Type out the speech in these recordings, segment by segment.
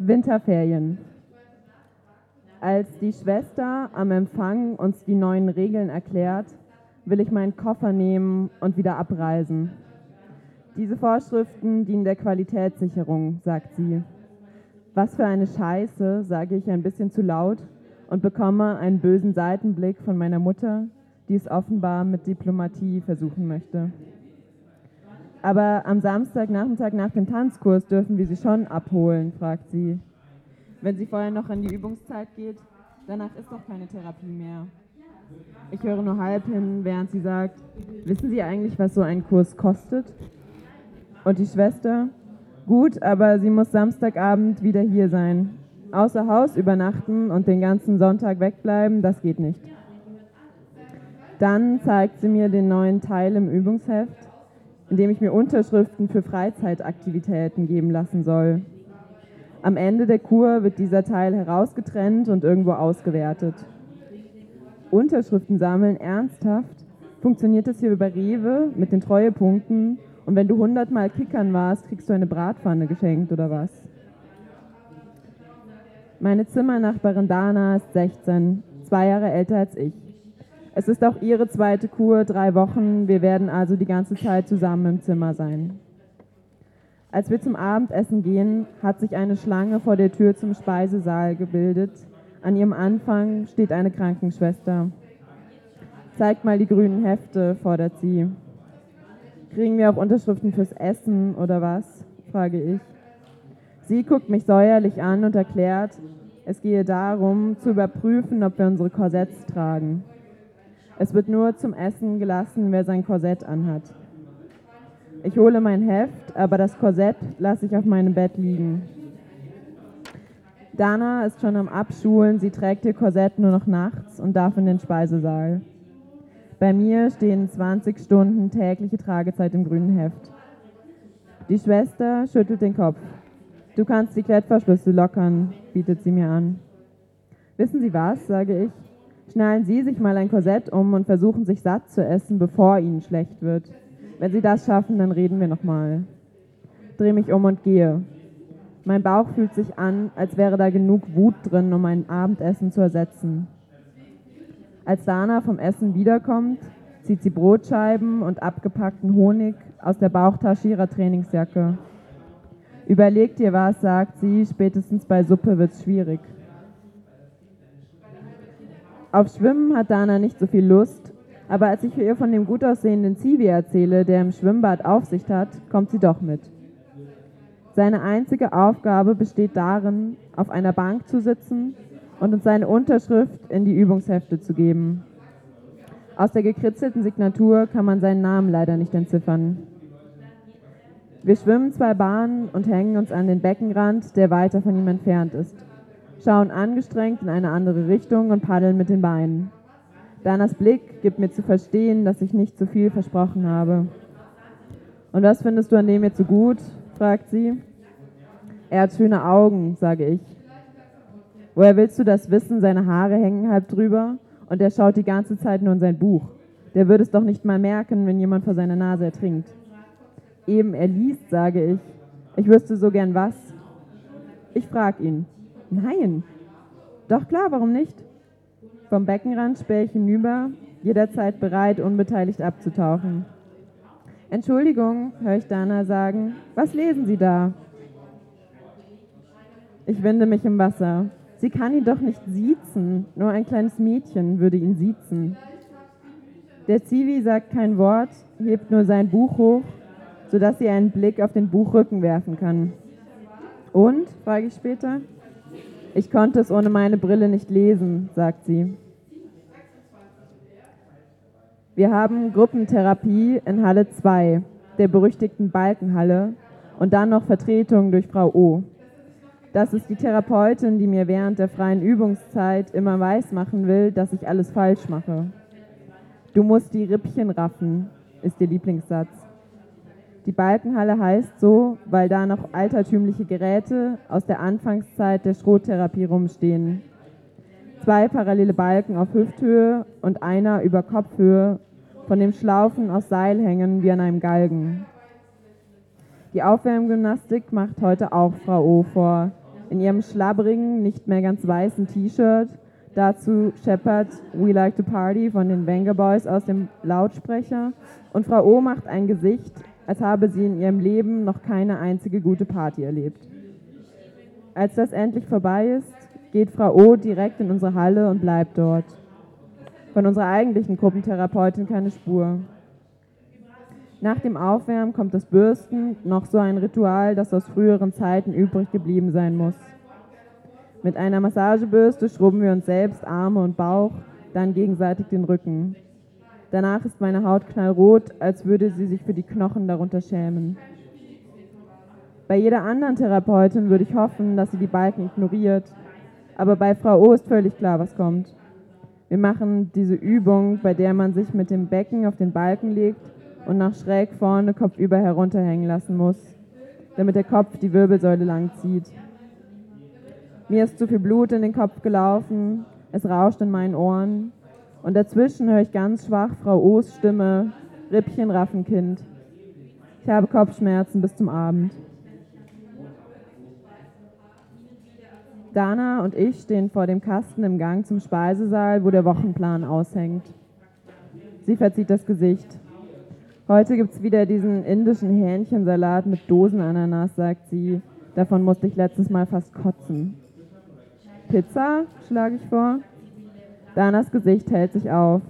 Winterferien. Als die Schwester am Empfang uns die neuen Regeln erklärt, will ich meinen Koffer nehmen und wieder abreisen. Diese Vorschriften dienen der Qualitätssicherung, sagt sie. Was für eine Scheiße, sage ich ein bisschen zu laut und bekomme einen bösen Seitenblick von meiner Mutter, die es offenbar mit Diplomatie versuchen möchte. Aber am Samstagnachmittag nach dem Tanzkurs dürfen wir sie schon abholen, fragt sie. Wenn sie vorher noch an die Übungszeit geht, danach ist doch keine Therapie mehr. Ich höre nur halb hin, während sie sagt, wissen Sie eigentlich, was so ein Kurs kostet? Und die Schwester, gut, aber sie muss Samstagabend wieder hier sein. Außer Haus übernachten und den ganzen Sonntag wegbleiben, das geht nicht. Dann zeigt sie mir den neuen Teil im Übungsheft, in dem ich mir Unterschriften für Freizeitaktivitäten geben lassen soll. Am Ende der Kur wird dieser Teil herausgetrennt und irgendwo ausgewertet. Unterschriften sammeln, ernsthaft? Funktioniert das hier über Rewe mit den Treuepunkten? Und wenn du 100 Mal kickern warst, kriegst du eine Bratpfanne geschenkt oder was? Meine Zimmernachbarin Dana ist 16, zwei Jahre älter als ich. Es ist auch ihre zweite Kur, drei Wochen. Wir werden also die ganze Zeit zusammen im Zimmer sein. Als wir zum Abendessen gehen, hat sich eine Schlange vor der Tür zum Speisesaal gebildet. An ihrem Anfang steht eine Krankenschwester. Zeigt mal die grünen Hefte, fordert sie. Kriegen wir auch Unterschriften fürs Essen oder was? frage ich. Sie guckt mich säuerlich an und erklärt, es gehe darum, zu überprüfen, ob wir unsere Korsetts tragen. Es wird nur zum Essen gelassen, wer sein Korsett anhat. Ich hole mein Heft, aber das Korsett lasse ich auf meinem Bett liegen. Dana ist schon am Abschulen, sie trägt ihr Korsett nur noch nachts und darf in den Speisesaal. Bei mir stehen 20 Stunden tägliche Tragezeit im grünen Heft. Die Schwester schüttelt den Kopf. Du kannst die Klettverschlüsse lockern, bietet sie mir an. Wissen Sie was, sage ich. Schnallen Sie sich mal ein Korsett um und versuchen sich satt zu essen, bevor Ihnen schlecht wird. Wenn Sie das schaffen, dann reden wir nochmal. Drehe mich um und gehe. Mein Bauch fühlt sich an, als wäre da genug Wut drin, um mein Abendessen zu ersetzen. Als Dana vom Essen wiederkommt, zieht sie Brotscheiben und abgepackten Honig aus der Bauchtasche ihrer Trainingsjacke. Überleg dir was, sagt sie, spätestens bei Suppe wird's schwierig. Auf Schwimmen hat Dana nicht so viel Lust, aber als ich ihr von dem gut aussehenden Zivi erzähle, der im Schwimmbad Aufsicht hat, kommt sie doch mit. Seine einzige Aufgabe besteht darin, auf einer Bank zu sitzen und uns seine Unterschrift in die Übungshefte zu geben. Aus der gekritzelten Signatur kann man seinen Namen leider nicht entziffern. Wir schwimmen zwei Bahnen und hängen uns an den Beckenrand, der weiter von ihm entfernt ist schauen angestrengt in eine andere Richtung und paddeln mit den Beinen. Danas Blick gibt mir zu verstehen, dass ich nicht zu viel versprochen habe. Und was findest du an dem jetzt so gut? fragt sie. Er hat schöne Augen, sage ich. Woher willst du das wissen? Seine Haare hängen halb drüber und er schaut die ganze Zeit nur in sein Buch. Der würde es doch nicht mal merken, wenn jemand vor seiner Nase ertrinkt. Eben, er liest, sage ich. Ich wüsste so gern was. Ich frag ihn. Nein. Doch klar, warum nicht? Vom Beckenrand spähe ich hinüber, jederzeit bereit, unbeteiligt abzutauchen. Entschuldigung, höre ich Dana sagen. Was lesen Sie da? Ich winde mich im Wasser. Sie kann ihn doch nicht siezen. Nur ein kleines Mädchen würde ihn siezen. Der Zivi sagt kein Wort, hebt nur sein Buch hoch, sodass sie einen Blick auf den Buchrücken werfen kann. Und? frage ich später. Ich konnte es ohne meine Brille nicht lesen, sagt sie. Wir haben Gruppentherapie in Halle 2, der berüchtigten Balkenhalle, und dann noch Vertretung durch Frau O. Das ist die Therapeutin, die mir während der freien Übungszeit immer weismachen will, dass ich alles falsch mache. Du musst die Rippchen raffen, ist ihr Lieblingssatz. Die Balkenhalle heißt so, weil da noch altertümliche Geräte aus der Anfangszeit der Schrottherapie rumstehen. Zwei parallele Balken auf Hüfthöhe und einer über Kopfhöhe, von dem Schlaufen aus Seil hängen wie an einem Galgen. Die Aufwärmgymnastik macht heute auch Frau O vor. in ihrem schlabberigen, nicht mehr ganz weißen T-Shirt. Dazu scheppert We Like to Party von den Venga Boys aus dem Lautsprecher. Und Frau O macht ein Gesicht, als habe sie in ihrem Leben noch keine einzige gute Party erlebt. Als das endlich vorbei ist, geht Frau O direkt in unsere Halle und bleibt dort. Von unserer eigentlichen Gruppentherapeutin keine Spur. Nach dem Aufwärmen kommt das Bürsten, noch so ein Ritual, das aus früheren Zeiten übrig geblieben sein muss. Mit einer Massagebürste schrubben wir uns selbst Arme und Bauch, dann gegenseitig den Rücken. Danach ist meine Haut knallrot, als würde sie sich für die Knochen darunter schämen. Bei jeder anderen Therapeutin würde ich hoffen, dass sie die Balken ignoriert, aber bei Frau O ist völlig klar, was kommt. Wir machen diese Übung, bei der man sich mit dem Becken auf den Balken legt und nach schräg vorne kopfüber herunterhängen lassen muss, damit der Kopf die Wirbelsäule lang zieht. Mir ist zu viel Blut in den Kopf gelaufen, es rauscht in meinen Ohren und dazwischen höre ich ganz schwach Frau O's Stimme, Rippchen raffen Kind. Ich habe Kopfschmerzen bis zum Abend. Dana und ich stehen vor dem Kasten im Gang zum Speisesaal, wo der Wochenplan aushängt. Sie verzieht das Gesicht. Heute gibt es wieder diesen indischen Hähnchensalat mit Dosenananas, sagt sie. Davon musste ich letztes Mal fast kotzen. Pizza, schlage ich vor. Danas Gesicht hält sich auf.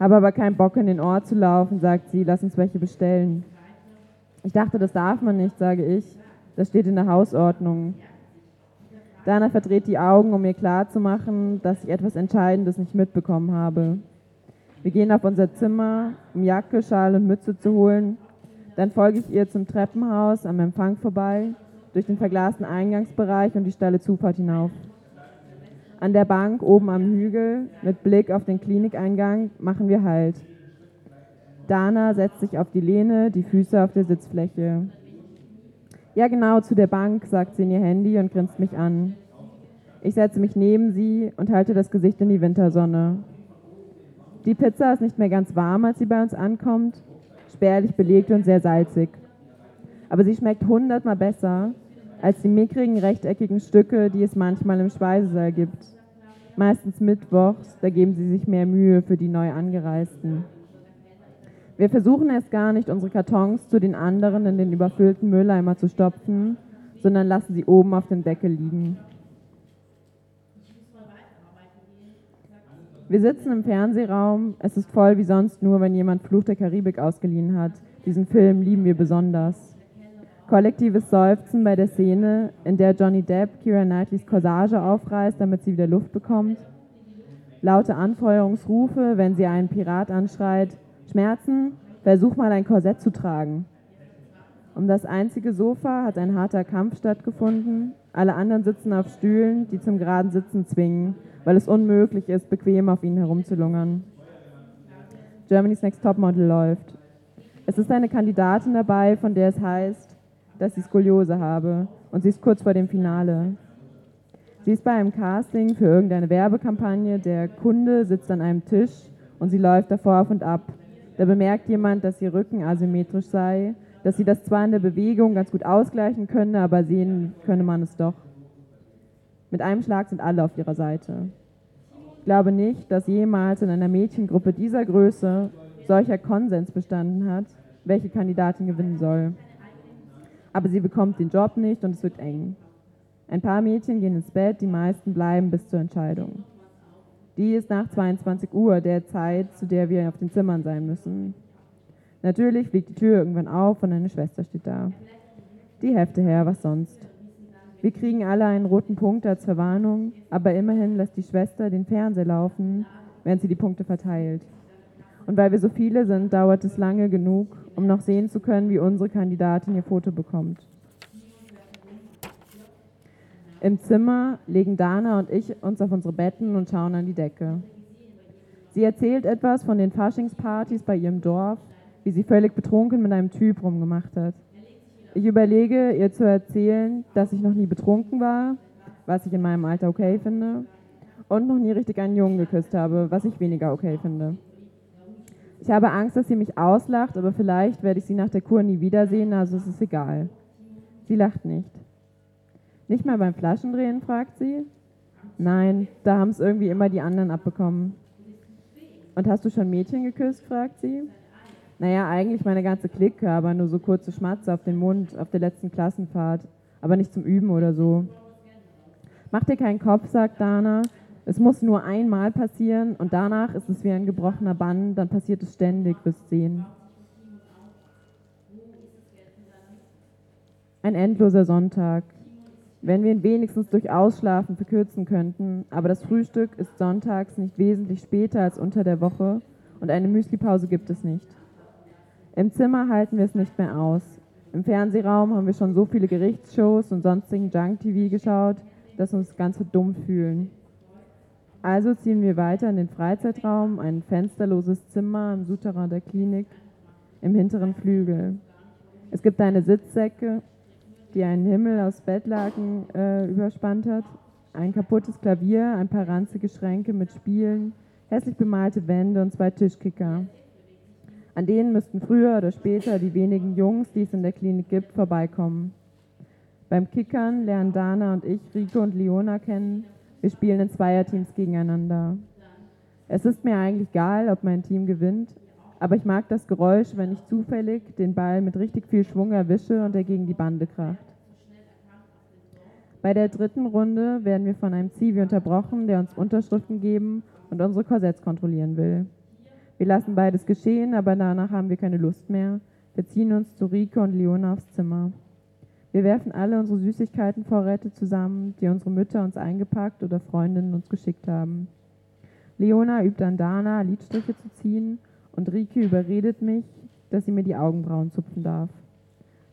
Habe aber keinen Bock in den Ort zu laufen, sagt sie. Lass uns welche bestellen. Ich dachte, das darf man nicht, sage ich. Das steht in der Hausordnung. Dana verdreht die Augen, um mir klarzumachen, dass ich etwas Entscheidendes nicht mitbekommen habe. Wir gehen auf unser Zimmer, um Jacke, Schal und Mütze zu holen. Dann folge ich ihr zum Treppenhaus am Empfang vorbei, durch den verglasten Eingangsbereich und die steile Zufahrt hinauf. An der Bank oben am Hügel, mit Blick auf den Klinikeingang, machen wir Halt. Dana setzt sich auf die Lehne, die Füße auf der Sitzfläche. Ja, genau, zu der Bank, sagt sie in ihr Handy und grinst mich an. Ich setze mich neben sie und halte das Gesicht in die Wintersonne. Die Pizza ist nicht mehr ganz warm, als sie bei uns ankommt, spärlich belegt und sehr salzig. Aber sie schmeckt hundertmal besser als die mickrigen rechteckigen Stücke, die es manchmal im Speisesaal gibt. Meistens mittwochs, da geben sie sich mehr Mühe für die neu angereisten. Wir versuchen erst gar nicht, unsere Kartons zu den anderen in den überfüllten Mülleimer zu stopfen, sondern lassen sie oben auf dem Deckel liegen. Wir sitzen im Fernsehraum. Es ist voll wie sonst nur, wenn jemand Fluch der Karibik ausgeliehen hat. Diesen Film lieben wir besonders. Kollektives Seufzen bei der Szene, in der Johnny Depp Kira Knightleys Corsage aufreißt, damit sie wieder Luft bekommt. Laute Anfeuerungsrufe, wenn sie einen Pirat anschreit, Schmerzen, versuch mal ein Korsett zu tragen. Um das einzige Sofa hat ein harter Kampf stattgefunden. Alle anderen sitzen auf Stühlen, die zum geraden Sitzen zwingen, weil es unmöglich ist, bequem auf ihnen herumzulungern. Germany's Next Topmodel läuft. Es ist eine Kandidatin dabei, von der es heißt, dass sie Skoliose habe und sie ist kurz vor dem Finale. Sie ist bei einem Casting für irgendeine Werbekampagne, der Kunde sitzt an einem Tisch und sie läuft davor auf und ab, da bemerkt jemand, dass ihr Rücken asymmetrisch sei, dass sie das zwar in der Bewegung ganz gut ausgleichen könne, aber sehen könne man es doch. Mit einem Schlag sind alle auf ihrer Seite. Ich glaube nicht, dass jemals in einer Mädchengruppe dieser Größe solcher Konsens bestanden hat, welche Kandidatin gewinnen soll. Aber sie bekommt den Job nicht und es wird eng. Ein paar Mädchen gehen ins Bett, die meisten bleiben bis zur Entscheidung. Die ist nach 22 Uhr, der Zeit, zu der wir auf den Zimmern sein müssen. Natürlich fliegt die Tür irgendwann auf und eine Schwester steht da. Die Hefte her, was sonst. Wir kriegen alle einen roten Punkt als Verwarnung, aber immerhin lässt die Schwester den Fernseher laufen, während sie die Punkte verteilt. Und weil wir so viele sind, dauert es lange genug, um noch sehen zu können, wie unsere Kandidatin ihr Foto bekommt. Im Zimmer legen Dana und ich uns auf unsere Betten und schauen an die Decke. Sie erzählt etwas von den Faschingspartys bei ihrem Dorf, wie sie völlig betrunken mit einem Typ rumgemacht hat. Ich überlege, ihr zu erzählen, dass ich noch nie betrunken war, was ich in meinem Alter okay finde, und noch nie richtig einen Jungen geküsst habe, was ich weniger okay finde. Ich habe Angst, dass sie mich auslacht, aber vielleicht werde ich sie nach der Kur nie wiedersehen, also es ist egal. Sie lacht nicht. Nicht mal beim Flaschendrehen, fragt sie. Nein, da haben es irgendwie immer die anderen abbekommen. Und hast du schon Mädchen geküsst, fragt sie. Naja, eigentlich meine ganze Clique, aber nur so kurze Schmatze auf den Mund auf der letzten Klassenfahrt. Aber nicht zum Üben oder so. Mach dir keinen Kopf, sagt Dana. Es muss nur einmal passieren und danach ist es wie ein gebrochener Bann, dann passiert es ständig, wirst sehen. Ein endloser Sonntag. Wenn wir ihn wenigstens durch Ausschlafen verkürzen könnten, aber das Frühstück ist sonntags nicht wesentlich später als unter der Woche und eine Müslipause gibt es nicht. Im Zimmer halten wir es nicht mehr aus. Im Fernsehraum haben wir schon so viele Gerichtsshows und sonstigen Junk-TV geschaut, dass uns ganz dumm fühlen. Also ziehen wir weiter in den Freizeitraum, ein fensterloses Zimmer im Souterrain der Klinik, im hinteren Flügel. Es gibt eine Sitzsäcke, die einen Himmel aus Bettlaken äh, überspannt hat, ein kaputtes Klavier, ein paar ranzige Schränke mit Spielen, hässlich bemalte Wände und zwei Tischkicker. An denen müssten früher oder später die wenigen Jungs, die es in der Klinik gibt, vorbeikommen. Beim Kickern lernen Dana und ich Rico und Leona kennen. Wir spielen in Zweierteams gegeneinander. Es ist mir eigentlich egal, ob mein Team gewinnt, aber ich mag das Geräusch, wenn ich zufällig den Ball mit richtig viel Schwung erwische und er gegen die Bande kracht. Bei der dritten Runde werden wir von einem Zivi unterbrochen, der uns Unterschriften geben und unsere Korsetts kontrollieren will. Wir lassen beides geschehen, aber danach haben wir keine Lust mehr. Wir ziehen uns zu Rike und Leona aufs Zimmer. Wir werfen alle unsere Süßigkeitenvorräte zusammen, die unsere Mütter uns eingepackt oder Freundinnen uns geschickt haben. Leona übt an Dana, Lidstriche zu ziehen und Rike überredet mich, dass sie mir die Augenbrauen zupfen darf.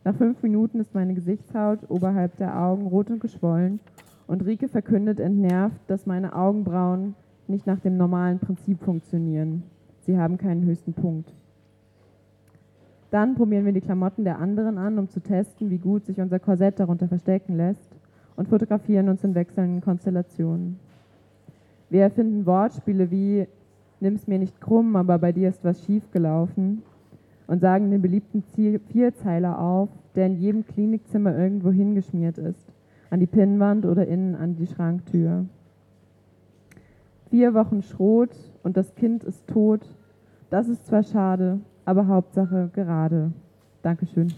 Nach fünf Minuten ist meine Gesichtshaut oberhalb der Augen rot und geschwollen und Rike verkündet entnervt, dass meine Augenbrauen nicht nach dem normalen Prinzip funktionieren. Sie haben keinen höchsten Punkt. Dann probieren wir die Klamotten der anderen an, um zu testen, wie gut sich unser Korsett darunter verstecken lässt und fotografieren uns in wechselnden Konstellationen. Wir erfinden Wortspiele wie Nimm's mir nicht krumm, aber bei dir ist was schiefgelaufen und sagen den beliebten Vierzeiler auf, der in jedem Klinikzimmer irgendwo hingeschmiert ist, an die Pinnwand oder innen an die Schranktür. Vier Wochen Schrot und das Kind ist tot. Das ist zwar schade, aber Hauptsache gerade. Dankeschön.